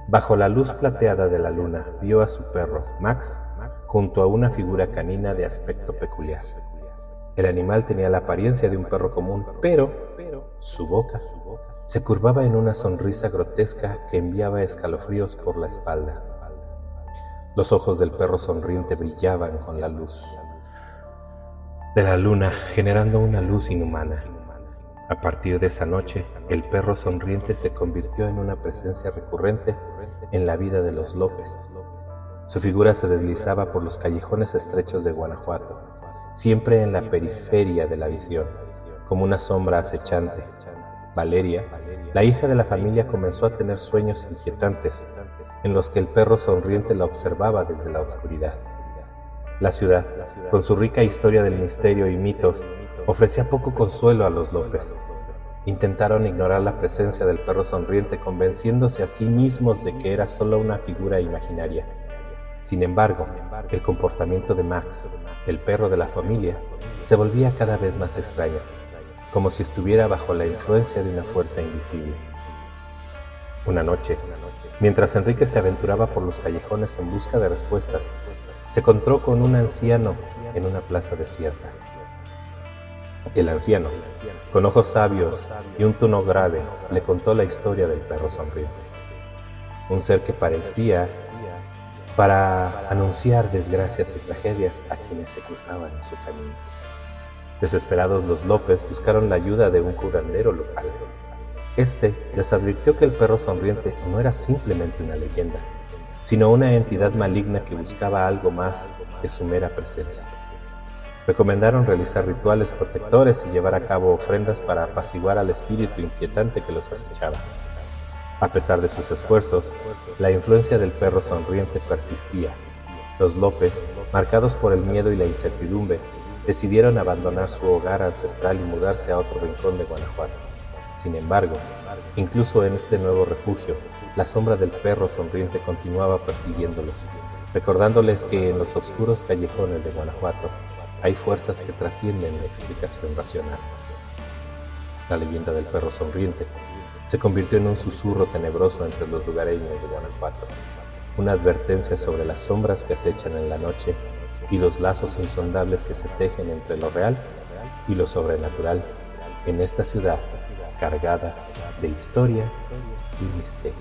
bajo la luz plateada de la luna, vio a su perro, Max, junto a una figura canina de aspecto peculiar. El animal tenía la apariencia de un perro común, pero su boca se curvaba en una sonrisa grotesca que enviaba escalofríos por la espalda. Los ojos del perro sonriente brillaban con la luz de la luna, generando una luz inhumana. A partir de esa noche, el perro sonriente se convirtió en una presencia recurrente en la vida de los López. Su figura se deslizaba por los callejones estrechos de Guanajuato, siempre en la periferia de la visión, como una sombra acechante. Valeria, la hija de la familia, comenzó a tener sueños inquietantes, en los que el perro sonriente la observaba desde la oscuridad. La ciudad, con su rica historia del misterio y mitos, ofrecía poco consuelo a los López. Intentaron ignorar la presencia del perro sonriente convenciéndose a sí mismos de que era solo una figura imaginaria. Sin embargo, el comportamiento de Max, el perro de la familia, se volvía cada vez más extraño, como si estuviera bajo la influencia de una fuerza invisible. Una noche, mientras Enrique se aventuraba por los callejones en busca de respuestas, se encontró con un anciano en una plaza desierta. El anciano, con ojos sabios y un tono grave, le contó la historia del perro sonriente. Un ser que parecía para anunciar desgracias y tragedias a quienes se cruzaban en su camino. Desesperados los López buscaron la ayuda de un curandero local. Este les advirtió que el perro sonriente no era simplemente una leyenda, sino una entidad maligna que buscaba algo más que su mera presencia. Recomendaron realizar rituales protectores y llevar a cabo ofrendas para apaciguar al espíritu inquietante que los acechaba. A pesar de sus esfuerzos, la influencia del perro sonriente persistía. Los López, marcados por el miedo y la incertidumbre, decidieron abandonar su hogar ancestral y mudarse a otro rincón de Guanajuato. Sin embargo, incluso en este nuevo refugio, la sombra del perro sonriente continuaba persiguiéndolos, recordándoles que en los oscuros callejones de Guanajuato hay fuerzas que trascienden la explicación racional. La leyenda del perro sonriente se convirtió en un susurro tenebroso entre los lugareños de Guanajuato, una advertencia sobre las sombras que acechan en la noche y los lazos insondables que se tejen entre lo real y lo sobrenatural en esta ciudad cargada de historia y misterio.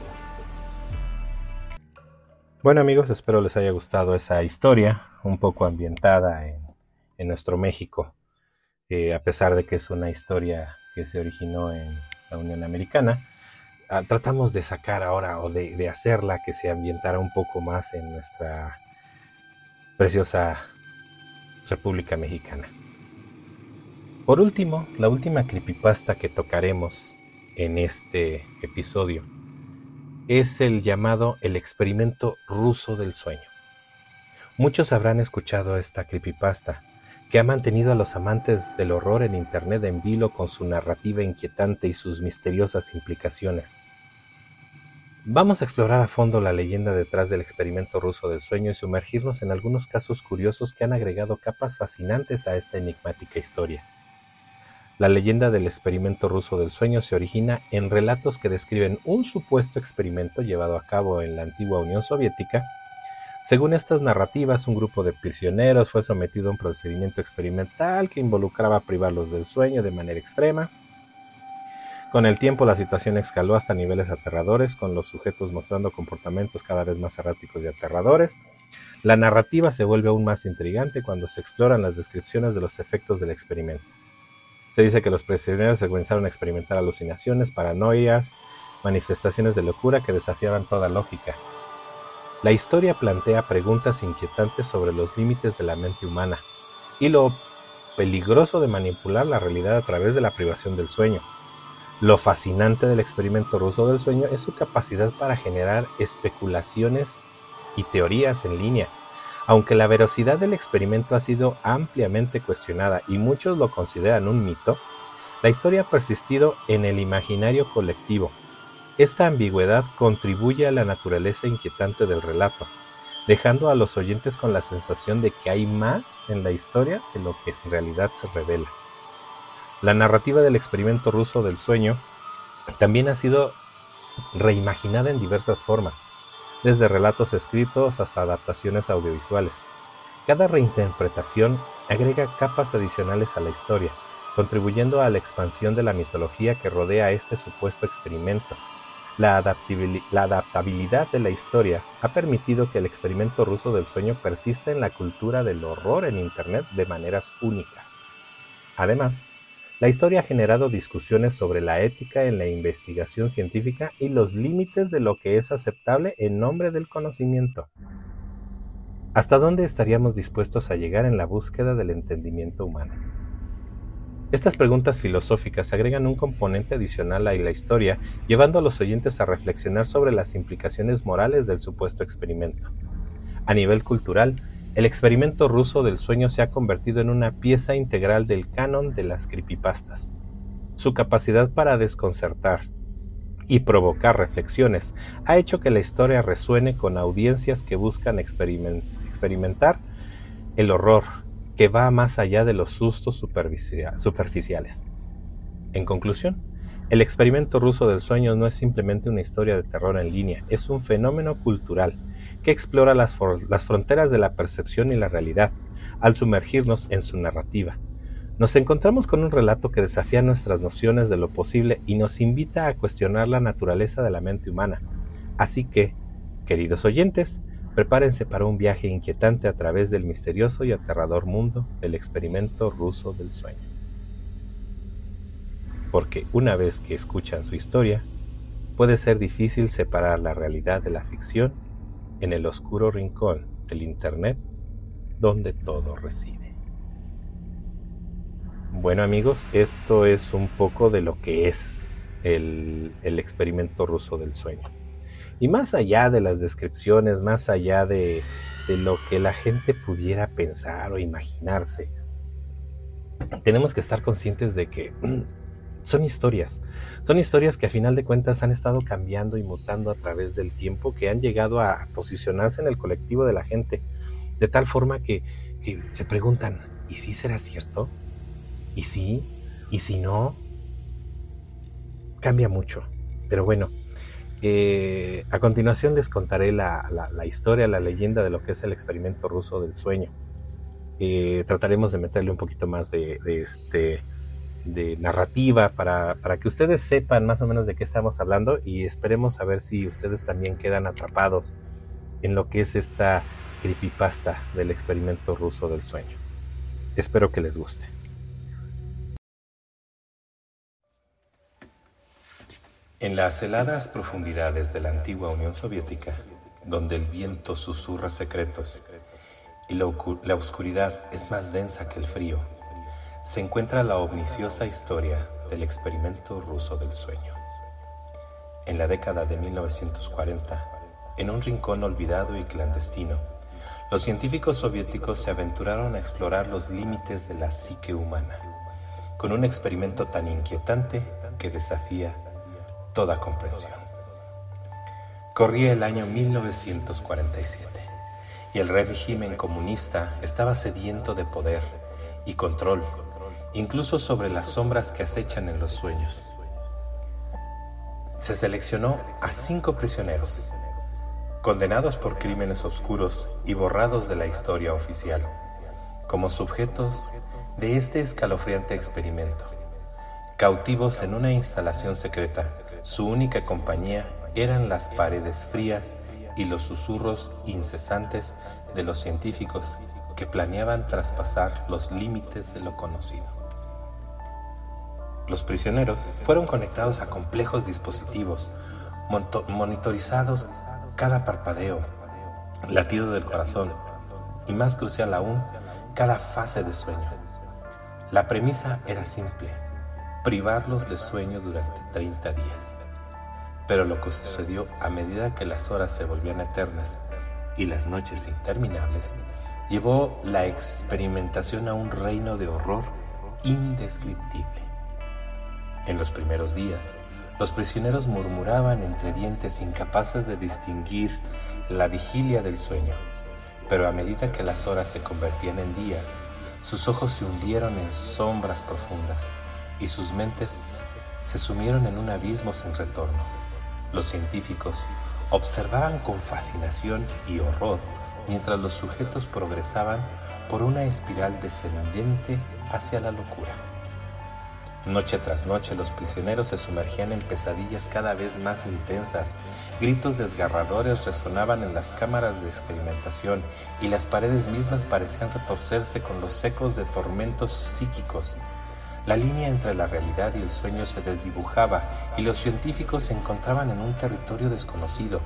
Bueno amigos, espero les haya gustado esa historia, un poco ambientada en nuestro México, a pesar de que es una historia que se originó en la Unión Americana. Ah, tratamos de sacar ahora o de, de hacerla que se ambientara un poco más en nuestra preciosa República Mexicana. Por último, la última creepypasta que tocaremos en este episodio es el llamado el experimento ruso del sueño. Muchos habrán escuchado esta creepypasta, que ha mantenido a los amantes del horror en Internet en vilo con su narrativa inquietante y sus misteriosas implicaciones. Vamos a explorar a fondo la leyenda detrás del experimento ruso del sueño y sumergirnos en algunos casos curiosos que han agregado capas fascinantes a esta enigmática historia. La leyenda del experimento ruso del sueño se origina en relatos que describen un supuesto experimento llevado a cabo en la antigua Unión Soviética según estas narrativas, un grupo de prisioneros fue sometido a un procedimiento experimental que involucraba privarlos del sueño de manera extrema. Con el tiempo la situación escaló hasta niveles aterradores, con los sujetos mostrando comportamientos cada vez más erráticos y aterradores. La narrativa se vuelve aún más intrigante cuando se exploran las descripciones de los efectos del experimento. Se dice que los prisioneros comenzaron a experimentar alucinaciones, paranoias, manifestaciones de locura que desafiaban toda lógica. La historia plantea preguntas inquietantes sobre los límites de la mente humana y lo peligroso de manipular la realidad a través de la privación del sueño. Lo fascinante del experimento ruso del sueño es su capacidad para generar especulaciones y teorías en línea. Aunque la veracidad del experimento ha sido ampliamente cuestionada y muchos lo consideran un mito, la historia ha persistido en el imaginario colectivo esta ambigüedad contribuye a la naturaleza inquietante del relato, dejando a los oyentes con la sensación de que hay más en la historia de lo que en realidad se revela. La narrativa del experimento ruso del sueño también ha sido reimaginada en diversas formas, desde relatos escritos hasta adaptaciones audiovisuales. Cada reinterpretación agrega capas adicionales a la historia, contribuyendo a la expansión de la mitología que rodea este supuesto experimento la adaptabilidad de la historia ha permitido que el experimento ruso del sueño persista en la cultura del horror en Internet de maneras únicas. Además, la historia ha generado discusiones sobre la ética en la investigación científica y los límites de lo que es aceptable en nombre del conocimiento. ¿Hasta dónde estaríamos dispuestos a llegar en la búsqueda del entendimiento humano? Estas preguntas filosóficas agregan un componente adicional a la historia, llevando a los oyentes a reflexionar sobre las implicaciones morales del supuesto experimento. A nivel cultural, el experimento ruso del sueño se ha convertido en una pieza integral del canon de las creepypastas. Su capacidad para desconcertar y provocar reflexiones ha hecho que la historia resuene con audiencias que buscan experimentar el horror que va más allá de los sustos superficiales. En conclusión, el experimento ruso del sueño no es simplemente una historia de terror en línea, es un fenómeno cultural que explora las, las fronteras de la percepción y la realidad al sumergirnos en su narrativa. Nos encontramos con un relato que desafía nuestras nociones de lo posible y nos invita a cuestionar la naturaleza de la mente humana. Así que, queridos oyentes, prepárense para un viaje inquietante a través del misterioso y aterrador mundo del experimento ruso del sueño porque una vez que escuchan su historia, puede ser difícil separar la realidad de la ficción en el oscuro rincón del Internet donde todo reside. Bueno amigos, esto es un poco de lo que es el, experimento ruso del sueño. Y más allá de las descripciones, más allá de, lo que la gente pudiera pensar o imaginarse, tenemos que estar conscientes de que son historias. Son historias que a final de cuentas han estado cambiando y mutando a través del tiempo, que han llegado a posicionarse en el colectivo de la gente, de tal forma que, se preguntan, ¿y si será cierto? ¿Y si? ¿Y si no? Cambia mucho. Pero bueno, eh, a continuación les contaré la, historia, la leyenda de lo que es el experimento ruso del sueño. Eh, trataremos de meterle un poquito más de este de narrativa para, para, que ustedes sepan más o menos de qué estamos hablando y esperemos a ver si ustedes también quedan atrapados en lo que es esta creepypasta del experimento ruso del sueño. Espero que les guste. En las heladas profundidades de la antigua Unión Soviética, donde el viento susurra secretos y la, oscuridad es más densa que el frío, se encuentra la omniciosa historia del experimento ruso del sueño. En la década de 1940, en un rincón olvidado y clandestino, los científicos soviéticos se aventuraron a explorar los límites de la psique humana, con un experimento tan inquietante que desafía toda comprensión. Corría el año 1947 y el régimen comunista estaba sediento de poder y control incluso sobre las sombras que acechan en los sueños. Se seleccionó a cinco prisioneros, condenados por crímenes oscuros y borrados de la historia oficial, como sujetos de este escalofriante experimento. Cautivos en una instalación secreta, su única compañía eran las paredes frías y los susurros incesantes de los científicos que planeaban traspasar los límites de lo conocido. Los prisioneros fueron conectados a complejos dispositivos, monitorizados cada parpadeo, latido del corazón y más crucial aún, cada fase de sueño. La premisa era simple, privarlos de sueño durante 30 días. Pero lo que sucedió a medida que las horas se volvían eternas y las noches interminables, llevó la experimentación a un reino de horror indescriptible. En los primeros días, los prisioneros murmuraban entre dientes incapaces de distinguir la vigilia del sueño, pero a medida que las horas se convertían en días, sus ojos se hundieron en sombras profundas y sus mentes se sumieron en un abismo sin retorno. Los científicos observaban con fascinación y horror mientras los sujetos progresaban por una espiral descendente hacia la locura. Noche tras noche los prisioneros se sumergían en pesadillas cada vez más intensas. Gritos desgarradores resonaban en las cámaras de experimentación y las paredes mismas parecían retorcerse con los ecos de tormentos psíquicos. La línea entre la realidad y el sueño se desdibujaba y los científicos se encontraban en un territorio desconocido,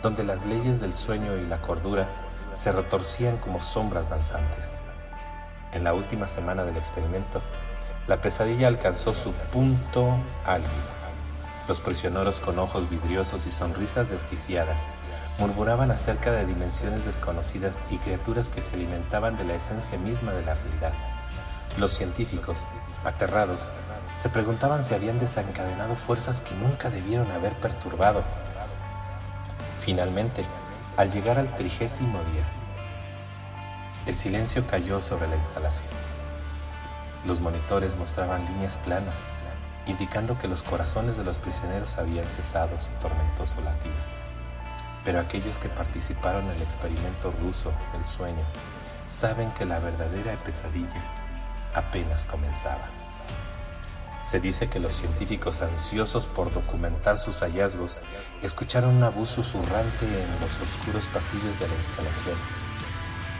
donde las leyes del sueño y la cordura se retorcían como sombras danzantes. En la última semana del experimento, la pesadilla alcanzó su punto álgido. Los prisioneros con ojos vidriosos y sonrisas desquiciadas murmuraban acerca de dimensiones desconocidas y criaturas que se alimentaban de la esencia misma de la realidad. Los científicos, aterrados, Se preguntaban si habían desencadenado fuerzas que nunca debieron haber perturbado. Finalmente, al llegar al trigésimo día, el silencio cayó sobre la instalación. Los monitores mostraban líneas planas, indicando que los corazones de los prisioneros habían cesado su tormentoso latido. Pero aquellos que participaron en el experimento ruso del sueño saben que la verdadera pesadilla apenas comenzaba. Se dice que los científicos ansiosos por documentar sus hallazgos escucharon una voz susurrante en los oscuros pasillos de la instalación.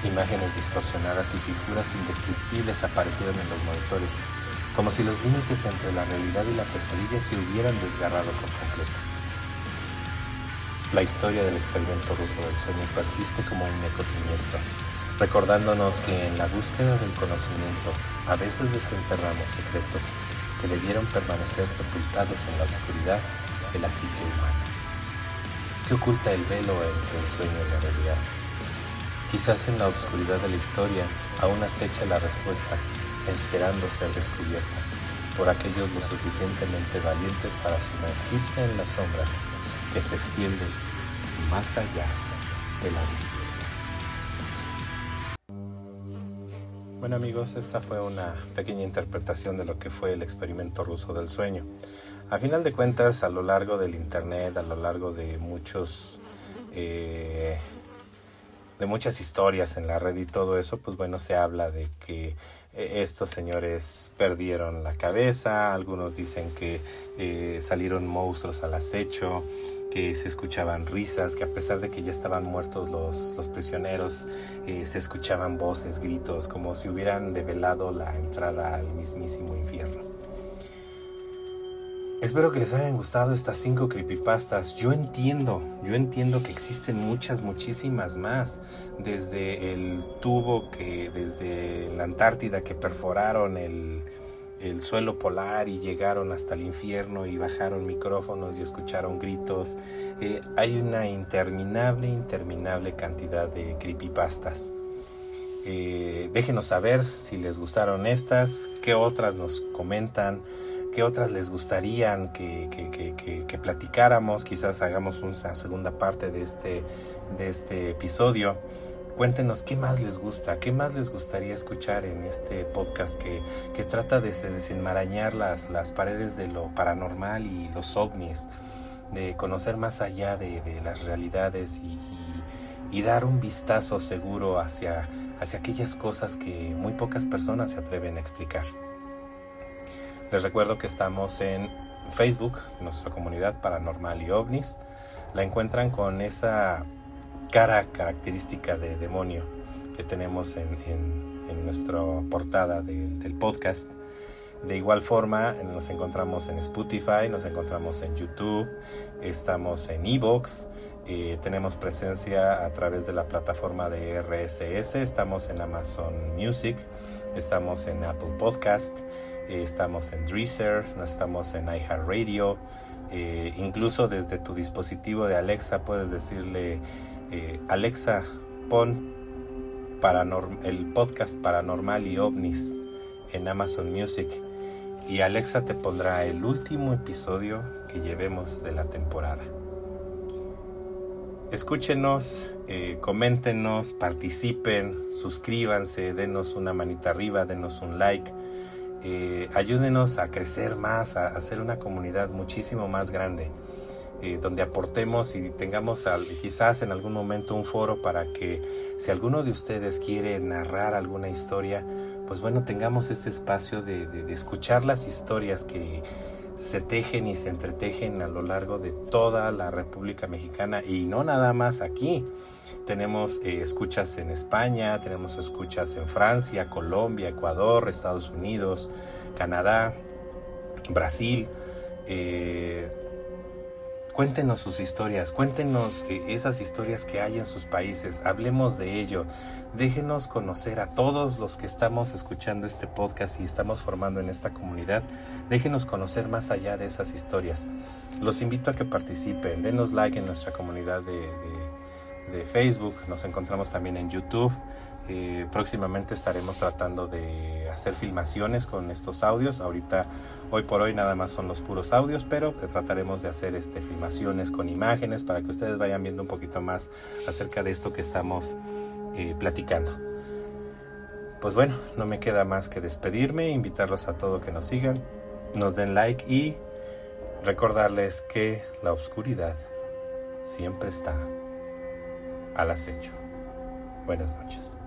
Imágenes distorsionadas y figuras indescriptibles aparecieron en los monitores, como si los límites entre la realidad y la pesadilla se hubieran desgarrado por completo. La historia del experimento ruso del sueño persiste como un eco siniestro, recordándonos que en la búsqueda del conocimiento a veces desenterramos secretos que debieron permanecer sepultados en la oscuridad de la psique humana. ¿Qué oculta el velo entre el sueño y la realidad? Quizás en la oscuridad de la historia aún acecha la respuesta, esperando ser descubierta por aquellos lo suficientemente valientes para sumergirse en las sombras que se extienden más allá de la vigilia. Bueno amigos, esta fue una pequeña interpretación de lo que fue el experimento ruso del sueño. A final de cuentas, a lo largo del internet, a lo largo de muchos eh, de muchas historias en la red y todo eso, pues bueno, se habla de que eh, estos señores perdieron la cabeza, algunos dicen que eh, salieron monstruos al acecho, que se escuchaban risas, que a pesar de que ya estaban muertos los, los prisioneros, eh, se escuchaban voces, gritos, como si hubieran develado la entrada al mismísimo infierno. Espero que les hayan gustado estas cinco creepypastas. Yo entiendo, yo entiendo que existen muchas, muchísimas más. Desde el tubo que, desde la Antártida que perforaron el, el suelo polar y llegaron hasta el infierno y bajaron micrófonos y escucharon gritos. Eh, hay una interminable, interminable cantidad de creepypastas. Eh, déjenos saber si les gustaron estas, qué otras nos comentan, qué otras les gustarían que, que, que platicáramos, quizás hagamos una segunda parte de este, de este episodio. Cuéntenos qué más les gusta, qué más les gustaría escuchar en este podcast que, que trata de desenmarañar las, las paredes de lo paranormal y los ovnis, de conocer más allá de, de las realidades y, y, dar un vistazo seguro hacia, hacia aquellas cosas que muy pocas personas se atreven a explicar. Les recuerdo que estamos en Facebook, nuestra comunidad paranormal y ovnis. La encuentran con esa cara característica de demonio que tenemos en, en, nuestra portada del podcast. De igual forma, nos encontramos en Spotify, nos encontramos en YouTube, estamos en Evox, eh, tenemos presencia a través de la plataforma de RSS, estamos en Amazon Music, estamos en Apple Podcast, eh, estamos en Deezer, estamos en iHeartRadio, eh, incluso desde tu dispositivo de Alexa puedes decirle eh, Alexa, pon el podcast Paranormal y OVNIS en Amazon Music y Alexa te pondrá el último episodio que llevemos de la temporada. Escúchenos, eh, coméntenos, participen, suscríbanse, denos una manita arriba, denos un like. Eh, ayúdenos a crecer más, a hacer una comunidad muchísimo más grande. Eh, donde aportemos y tengamos quizás en algún momento un foro para que si alguno de ustedes quiere narrar alguna historia, pues bueno, tengamos ese espacio de, escuchar las historias que se tejen y se entretejen a lo largo de toda la República Mexicana y no nada más aquí. Tenemos eh, escuchas en España, tenemos escuchas en Francia, Colombia, Ecuador, Estados Unidos, Canadá, Brasil. Eh, Cuéntenos sus historias, cuéntenos eh, esas historias que hay en sus países, hablemos de ello, déjenos conocer a todos los que estamos escuchando este podcast y estamos formando en esta comunidad, déjenos conocer más allá de esas historias. Los invito a que participen, denos like en nuestra comunidad de, Facebook, nos encontramos también en YouTube, eh, próximamente estaremos tratando de hacer filmaciones con estos audios. Ahorita, hoy por hoy, nada más son los puros audios, pero trataremos de hacer este, filmaciones con imágenes para que ustedes vayan viendo un poquito más acerca de esto que estamos eh, platicando. Pues bueno, no me queda más que despedirme, invitarlos a todo que nos sigan, nos den like y recordarles que la oscuridad siempre está al acecho. Buenas noches.